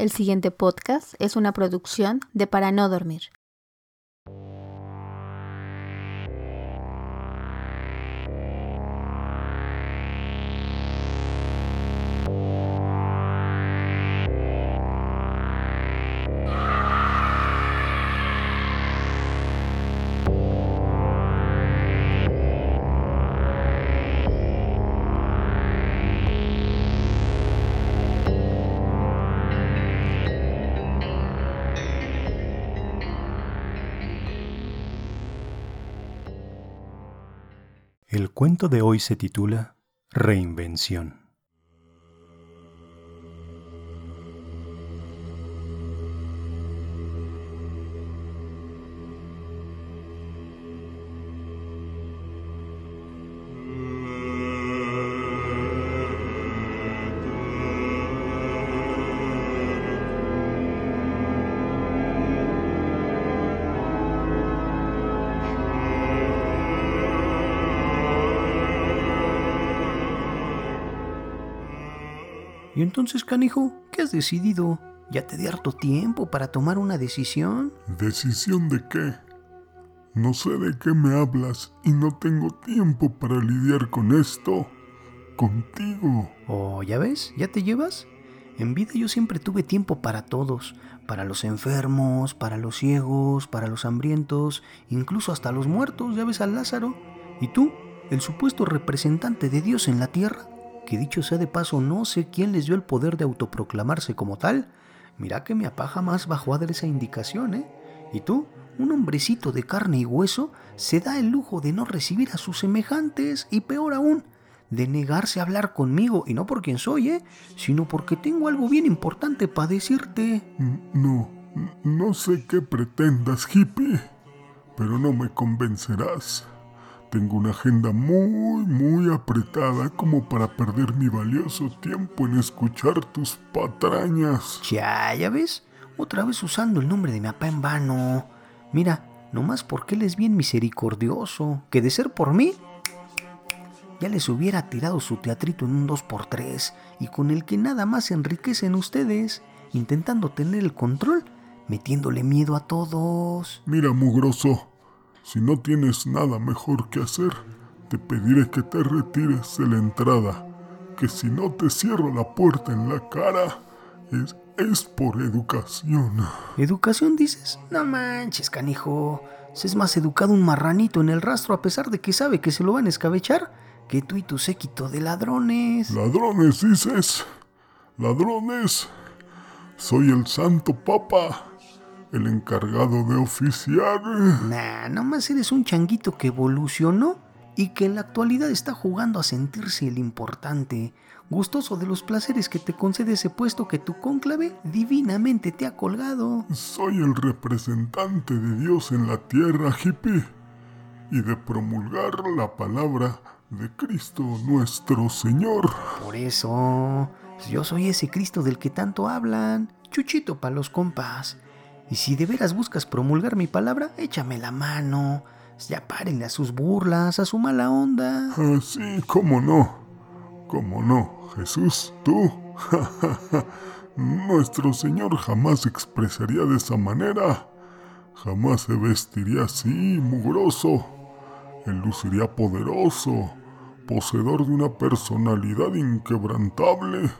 El siguiente podcast es una producción de Para No Dormir. El cuento de hoy se titula Reinvención. Y entonces, canijo, ¿qué has decidido? ¿Ya te di harto tiempo para tomar una decisión? ¿Decisión de qué? No sé de qué me hablas y no tengo tiempo para lidiar con esto. Contigo. Oh, ¿ya ves? ¿Ya te llevas? En vida yo siempre tuve tiempo para todos, para los enfermos, para los ciegos, para los hambrientos, incluso hasta los muertos, ya ves a Lázaro. ¿Y tú, el supuesto representante de Dios en la tierra? Que dicho sea de paso, no sé quién les dio el poder de autoproclamarse como tal. Mira que me apaja más bajo a esa indicación, ¿eh? Y tú, un hombrecito de carne y hueso, se da el lujo de no recibir a sus semejantes y peor aún, de negarse a hablar conmigo, y no por quien soy, ¿eh? Sino porque tengo algo bien importante para decirte. No, no sé qué pretendas, hippie, pero no me convencerás. Tengo una agenda muy, muy apretada como para perder mi valioso tiempo en escuchar tus patrañas. Ya, ya ves, otra vez usando el nombre de mi papá en vano. Mira, nomás porque él es bien misericordioso, que de ser por mí, ya les hubiera tirado su teatrito en un 2x3 y con el que nada más enriquecen ustedes, intentando tener el control, metiéndole miedo a todos. Mira, mugroso, si no tienes nada mejor que hacer, te pediré que te retires de la entrada, que si no te cierro la puerta en la cara, es, es por educación. ¿Educación dices? No manches, canijo. Es más educado un marranito en el rastro a pesar de que sabe que se lo van a escabechar que tú y tu séquito de ladrones. ¿Ladrones dices? ¿Ladrones? Soy el santo papa el encargado de oficiar. Nah, nomás eres un changuito que evolucionó y que en la actualidad está jugando a sentirse el importante, gustoso de los placeres que te concede ese puesto que tu cónclave divinamente te ha colgado. Soy el representante de Dios en la tierra, hippie, y de promulgar la palabra de Cristo nuestro Señor. Por eso, yo soy ese Cristo del que tanto hablan, chuchito para los compas. Y si de veras buscas promulgar mi palabra, échame la mano. Ya párenle a sus burlas, a su mala onda. Ah, sí, cómo no. Cómo no, Jesús, tú. Nuestro Señor jamás expresaría de esa manera. Jamás se vestiría así, mugroso. Él luciría poderoso, poseedor de una personalidad inquebrantable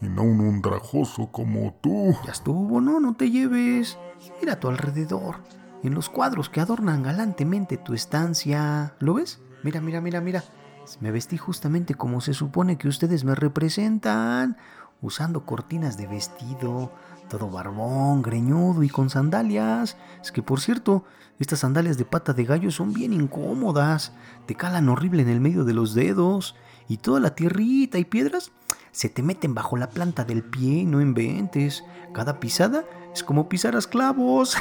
y no un undrajoso como tú. Ya estuvo, no, no te lleves. Mira a tu alrededor, en los cuadros que adornan galantemente tu estancia. ¿Lo ves? Mira, mira, mira, mira. Me vestí justamente como se supone que ustedes me representan, usando cortinas de vestido, todo barbón, greñudo y con sandalias. Es que por cierto, estas sandalias de pata de gallo son bien incómodas, te calan horrible en el medio de los dedos y toda la tierrita y piedras se te meten bajo la planta del pie, no inventes. Cada pisada es como pisar a esclavos.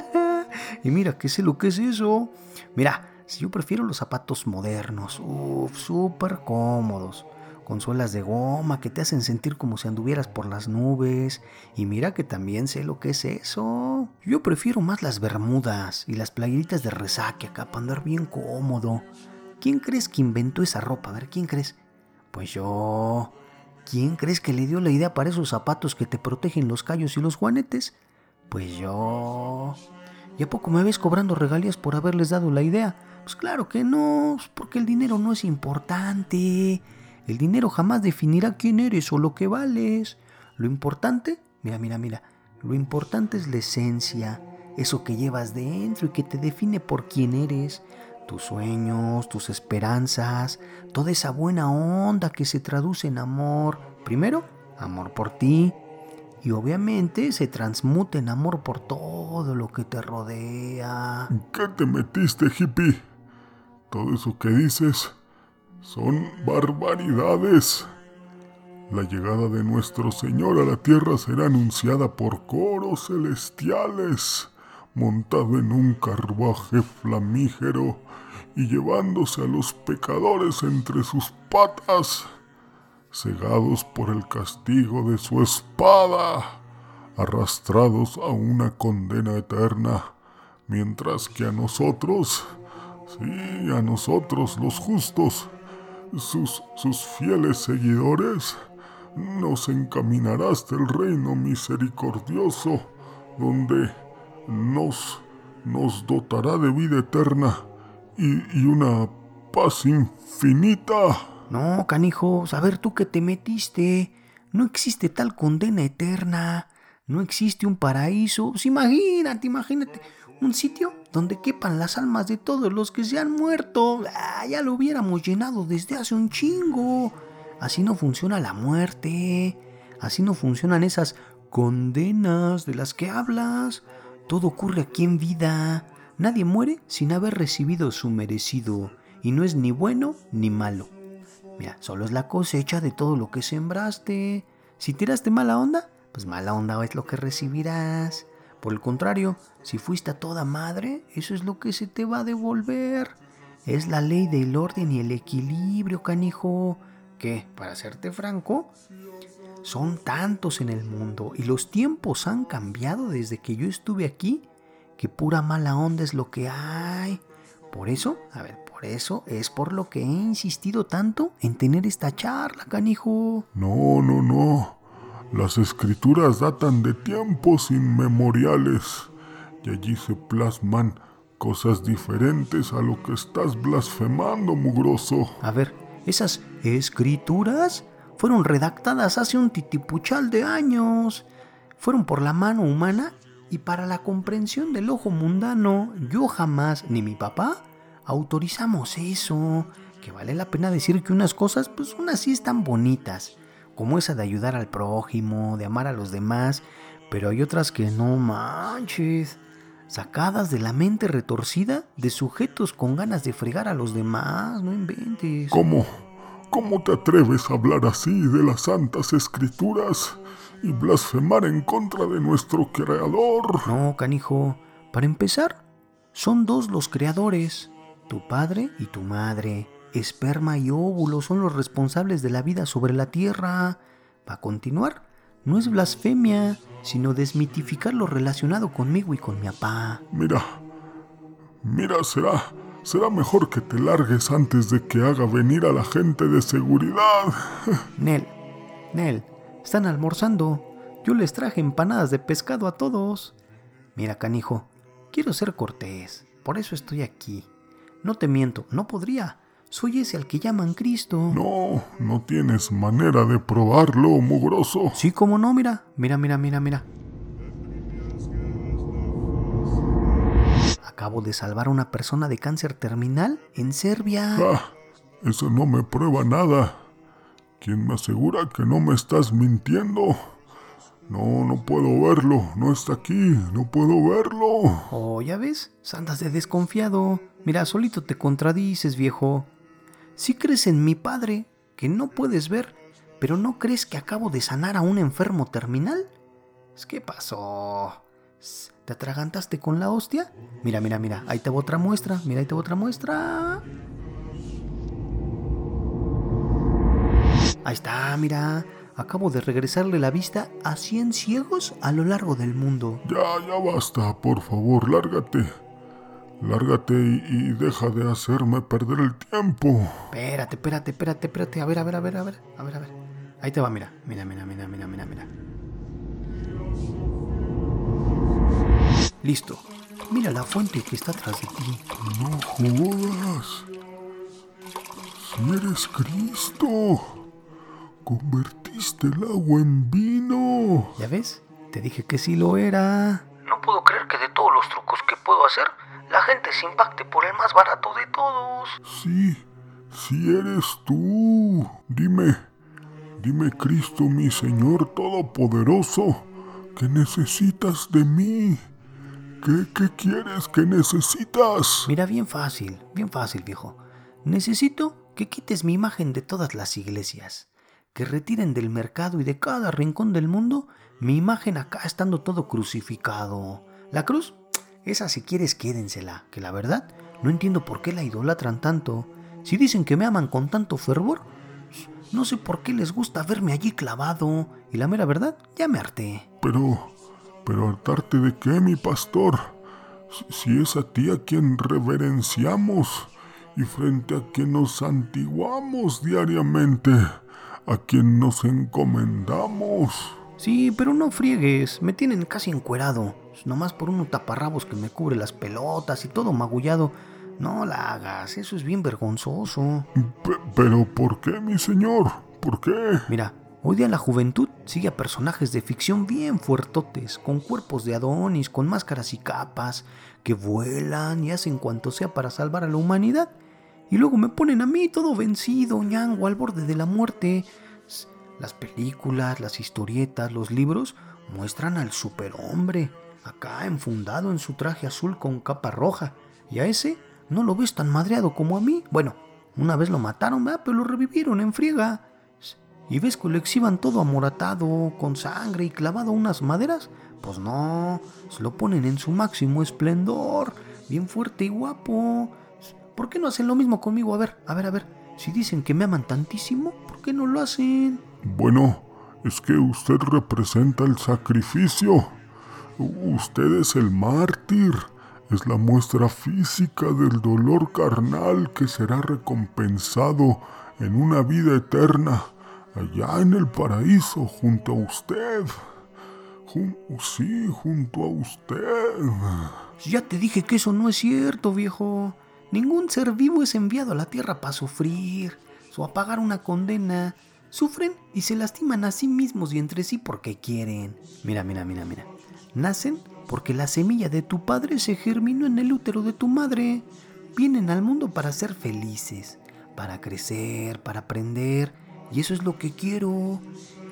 y mira, ¿qué sé lo que es eso? Mira, si yo prefiero los zapatos modernos, uff, súper cómodos, con suelas de goma que te hacen sentir como si anduvieras por las nubes. Y mira que también sé lo que es eso. Yo prefiero más las bermudas y las playeritas de resaque acá para andar bien cómodo. ¿Quién crees que inventó esa ropa? A ver, ¿quién crees? Pues yo. ¿Quién crees que le dio la idea para esos zapatos que te protegen los callos y los juanetes? Pues yo. ¿Y a poco me ves cobrando regalías por haberles dado la idea? Pues claro que no, pues porque el dinero no es importante. El dinero jamás definirá quién eres o lo que vales. Lo importante, mira, mira, mira, lo importante es la esencia, eso que llevas dentro y que te define por quién eres tus sueños, tus esperanzas, toda esa buena onda que se traduce en amor. Primero, amor por ti. Y obviamente se transmute en amor por todo lo que te rodea. ¿Qué te metiste, hippie? Todo eso que dices son barbaridades. La llegada de nuestro Señor a la tierra será anunciada por coros celestiales, montado en un carruaje flamígero y llevándose a los pecadores entre sus patas, cegados por el castigo de su espada, arrastrados a una condena eterna, mientras que a nosotros, sí, a nosotros los justos, sus, sus fieles seguidores, nos encaminará hasta el reino misericordioso, donde nos, nos dotará de vida eterna y, una paz infinita. No, canijo, a ver tú que te metiste. No existe tal condena eterna. No existe un paraíso. Pues imagínate, imagínate. Un sitio donde quepan las almas de todos los que se han muerto. Ah, ya lo hubiéramos llenado desde hace un chingo. Así no funciona la muerte. Así no funcionan esas condenas de las que hablas. Todo ocurre aquí en vida. Nadie muere sin haber recibido su merecido, y no es ni bueno ni malo. Mira, solo es la cosecha de todo lo que sembraste. Si tiraste mala onda, pues mala onda es lo que recibirás. Por el contrario, si fuiste a toda madre, eso es lo que se te va a devolver. Es la ley del orden y el equilibrio, canijo. Que, para serte franco, son tantos en el mundo y los tiempos han cambiado desde que yo estuve aquí que pura mala onda es lo que hay. Por eso, a ver, por eso es por lo que he insistido tanto en tener esta charla, canijo. No, no, no. Las escrituras datan de tiempos inmemoriales y allí se plasman cosas diferentes a lo que estás blasfemando, mugroso. A ver, esas escrituras fueron redactadas hace un titipuchal de años. Fueron por la mano humana y para la comprensión del ojo mundano, yo jamás ni mi papá autorizamos eso. Que vale la pena decir que unas cosas, pues unas sí están bonitas, como esa de ayudar al prójimo, de amar a los demás, pero hay otras que no manches, sacadas de la mente retorcida de sujetos con ganas de fregar a los demás, no inventes. ¿Cómo? ¿Cómo te atreves a hablar así de las santas escrituras? Y blasfemar en contra de nuestro creador. No, canijo. Para empezar, son dos los creadores, tu padre y tu madre. Esperma y óvulo son los responsables de la vida sobre la tierra. Para continuar, no es blasfemia, sino desmitificar lo relacionado conmigo y con mi papá. Mira, mira, será, será mejor que te largues antes de que haga venir a la gente de seguridad. Nel, Nel, están almorzando. Yo les traje empanadas de pescado a todos. Mira, canijo, quiero ser cortés. Por eso estoy aquí. No te miento, no podría. Soy ese al que llaman Cristo. No, no tienes manera de probarlo, mugroso. Sí, como no, mira. Mira, mira, mira, mira. Acabo de salvar a una persona de cáncer terminal en Serbia. Ah, eso no me prueba nada. ¿Quién me asegura que no me estás mintiendo? No, no puedo verlo, no está aquí, no puedo verlo. Oh, ya ves, andas de desconfiado. Mira, solito te contradices, viejo. Si crees en mi padre, que no puedes ver, pero no crees que acabo de sanar a un enfermo terminal. ¿Qué pasó? ¿Te atragantaste con la hostia? Mira, mira, mira, ahí te va otra muestra, mira, ahí te otra muestra. Ahí está, mira. Acabo de regresarle la vista a 100 ciegos a lo largo del mundo. Ya, ya basta, por favor, lárgate. Lárgate y, deja de hacerme perder el tiempo. Espérate, espérate, espérate, espérate. A ver, a ver, a ver, a ver, a ver, a ver. Ahí te va, mira. Mira, mira, mira, mira, mira, mira. Listo. Mira la fuente que está atrás de ti. No jodas. Si eres Cristo. Convertiste el agua en vino. ¿Ya ves? Te dije que sí lo era. No puedo creer que de todos los trucos que puedo hacer, la gente se impacte por el más barato de todos. Sí, sí eres tú. Dime, dime Cristo mi Señor Todopoderoso, ¿qué necesitas de mí? ¿Qué, qué quieres que necesitas? Mira, bien fácil, bien fácil, viejo. Necesito que quites mi imagen de todas las iglesias, que retiren del mercado y de cada rincón del mundo mi imagen acá estando todo crucificado. La cruz, esa si quieres quédensela, que la verdad no entiendo por qué la idolatran tanto. Si dicen que me aman con tanto fervor, no sé por qué les gusta verme allí clavado. Y la mera verdad, ya me harté. Pero, pero hartarte de qué, mi pastor? Si, es a ti a quien reverenciamos y frente a quien nos santiguamos diariamente, a quien nos encomendamos. Sí, pero no friegues, me tienen casi encuerado. Nomás por unos taparrabos que me cubre las pelotas y todo magullado. No la hagas, eso es bien vergonzoso. Pe- pero ¿por qué, mi señor? ¿Por qué? Mira, hoy día la juventud sigue a personajes de ficción bien fuertotes, con cuerpos de Adonis, con máscaras y capas, que vuelan y hacen cuanto sea para salvar a la humanidad. Y luego me ponen a mí todo vencido, ñango, al borde de la muerte. Las películas, las historietas, los libros muestran al superhombre, acá enfundado en su traje azul con capa roja. Y a ese no lo ves tan madreado como a mí. Bueno, una vez lo mataron, ¿verdad? pero lo revivieron en friega. ¿Y ves que lo exhiban todo amoratado, con sangre y clavado a unas maderas? Pues no, se lo ponen en su máximo esplendor, bien fuerte y guapo. ¿Por qué no hacen lo mismo conmigo? A ver, a ver, a ver. Si dicen que me aman tantísimo, ¿por qué no lo hacen? Bueno, es que usted representa el sacrificio. Usted es el mártir. Es la muestra física del dolor carnal que será recompensado en una vida eterna, allá en el paraíso, junto a usted. Jun- sí, junto a usted. Ya te dije que eso no es cierto, viejo. Ningún ser vivo es enviado a la tierra para sufrir o a pagar una condena. Sufren y se lastiman a sí mismos y entre sí porque quieren. Mira, mira, mira, mira. Nacen porque la semilla de tu padre se germinó en el útero de tu madre. Vienen al mundo para ser felices, para crecer, para aprender. Y eso es lo que quiero.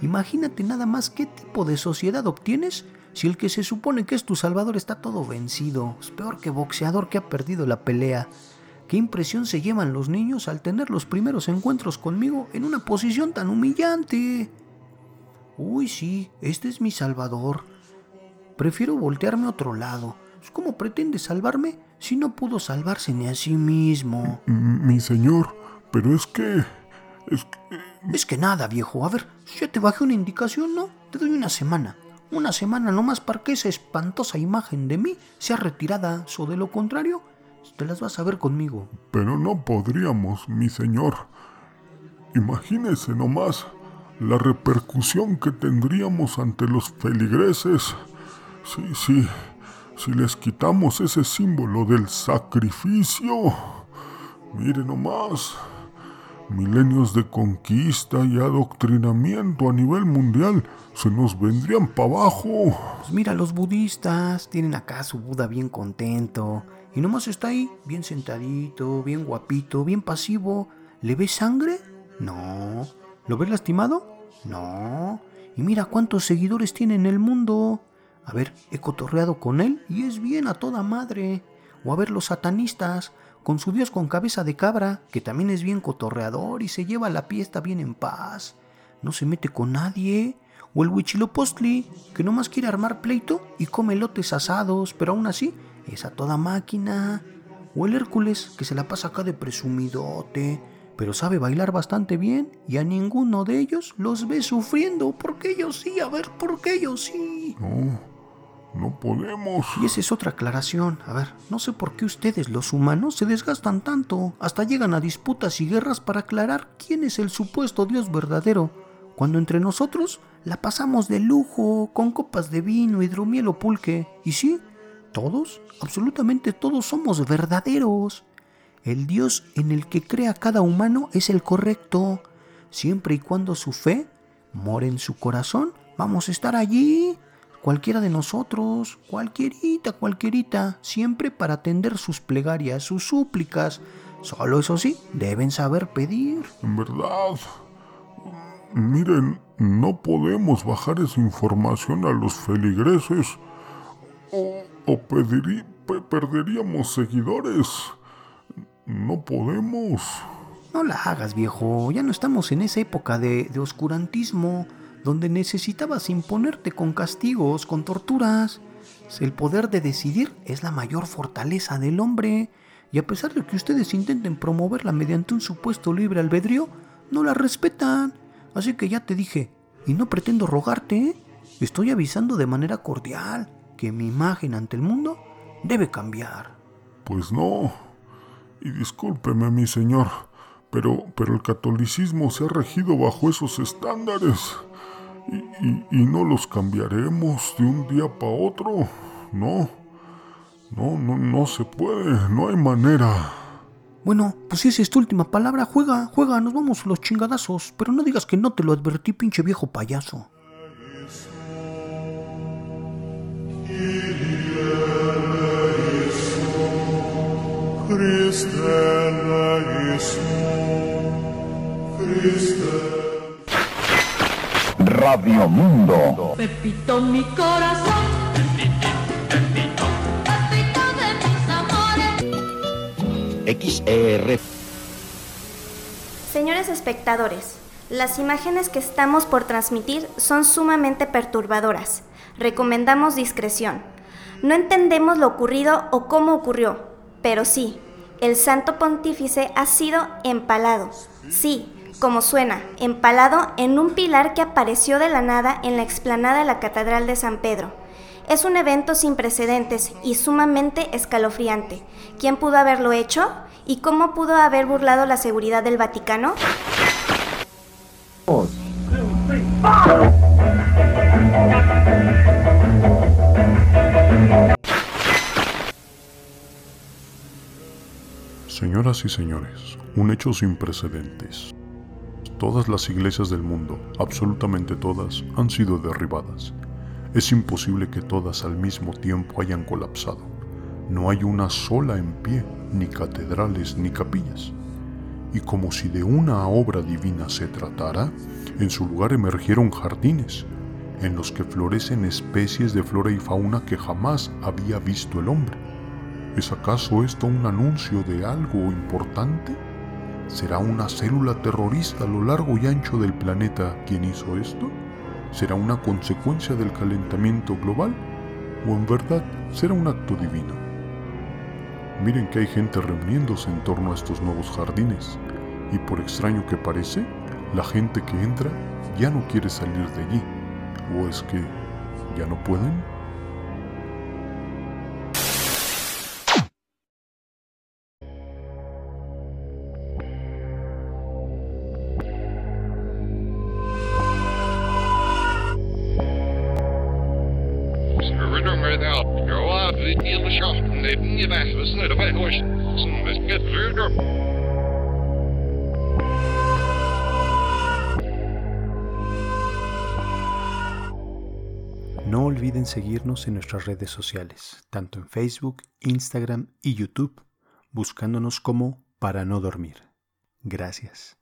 Imagínate nada más qué tipo de sociedad obtienes si el que se supone que es tu salvador está todo vencido. Es peor que boxeador que ha perdido la pelea. ¿Qué impresión se llevan los niños al tener los primeros encuentros conmigo en una posición tan humillante? Uy, sí, este es mi salvador. Prefiero voltearme a otro lado. ¿Cómo pretende salvarme si no pudo salvarse ni a sí mismo? M- Mi señor, pero es que... Es que... Es que nada, viejo. A ver, ya te bajé una indicación, ¿no? Te doy una semana. Una semana nomás para que esa espantosa imagen de mí sea retirada. O de lo contrario, te las vas a ver conmigo. Pero no podríamos, mi señor. Imagínese nomás la repercusión que tendríamos ante los feligreses si, si, si les quitamos ese símbolo del sacrificio. Mire nomás, milenios de conquista y adoctrinamiento a nivel mundial se nos vendrían para abajo. Pues mira, los budistas tienen acá a su Buda bien contento. Y nomás está ahí, bien sentadito, bien guapito, bien pasivo. ¿Le ves sangre? No. ¿Lo ves lastimado? No. Y mira cuántos seguidores tiene en el mundo. A ver, he cotorreado con él y es bien a toda madre. O a ver los satanistas, con su dios con cabeza de cabra, que también es bien cotorreador y se lleva la fiesta bien en paz. No se mete con nadie. O el Huichilopostli, que nomás quiere armar pleito y come lotes asados, pero aún así es a toda máquina. O el Hércules, que se la pasa acá de presumidote, pero sabe bailar bastante bien y a ninguno de ellos los ve sufriendo. Porque ellos sí, a ver, porque ellos sí. No podemos. Y esa es otra aclaración. A ver, no sé por qué ustedes, los humanos, se desgastan tanto. Hasta llegan a disputas y guerras para aclarar quién es el supuesto Dios verdadero. cuando entre nosotros la pasamos de lujo, con copas de vino, hidromiel o pulque. Y sí, todos, absolutamente todos somos verdaderos. El Dios en el que crea cada humano es el correcto. Siempre y cuando su fe more en su corazón, vamos a estar allí. Cualquiera de nosotros, cualquierita, cualquierita, siempre para atender sus plegarias, sus súplicas. Solo eso sí, deben saber pedir. En verdad, miren, no podemos bajar esa información a los feligreses o, o perderíamos seguidores. No podemos. No la hagas, viejo. Ya no estamos en esa época de, de oscurantismo donde necesitabas imponerte con castigos, con torturas. El poder de decidir es la mayor fortaleza del hombre. Y a pesar de que ustedes intenten promoverla mediante un supuesto libre albedrío, no la respetan. Así que ya te dije, y no pretendo rogarte, estoy avisando de manera cordial que mi imagen ante el mundo debe cambiar. Pues no. Y discúlpeme, mi señor, pero, pero el catolicismo se ha regido bajo esos estándares. Y, y no los cambiaremos de un día para otro. No. No, no, no se puede. No hay manera. Bueno, pues si esa es tu última palabra, juega, juega, nos vamos los chingadazos. Pero no digas que no te lo advertí, pinche viejo payaso. Radio Mundo. Pepito, mi corazón. Pepito, Pepito de mis amores. XR. Señores espectadores, las imágenes que estamos por transmitir son sumamente perturbadoras. Recomendamos discreción. No entendemos lo ocurrido o cómo ocurrió, pero sí, el santo pontífice ha sido empalado. Sí, como suena, empalado en un pilar que apareció de la nada en la explanada de la Catedral de San Pedro. Es un evento sin precedentes y sumamente escalofriante. ¿Quién pudo haberlo hecho? ¿Y cómo pudo haber burlado la seguridad del Vaticano? Señoras y señores, un hecho sin precedentes. Todas las iglesias del mundo, absolutamente todas, han sido derribadas. Es imposible que todas al mismo tiempo hayan colapsado. No hay una sola en pie, ni catedrales ni capillas. Y como si de una obra divina se tratara, en su lugar emergieron jardines, en los que florecen especies de flora y fauna que jamás había visto el hombre. ¿Es acaso esto un anuncio de algo importante? ¿Será una célula terrorista a lo largo y ancho del planeta quien hizo esto? ¿Será una consecuencia del calentamiento global? ¿O en verdad será un acto divino? Miren que hay gente reuniéndose en torno a estos nuevos jardines, y por extraño que parece, la gente que entra ya no quiere salir de allí. ¿O es que ya no pueden? No olviden seguirnos en nuestras redes sociales, tanto en Facebook, Instagram y YouTube, buscándonos como para no dormir. Gracias.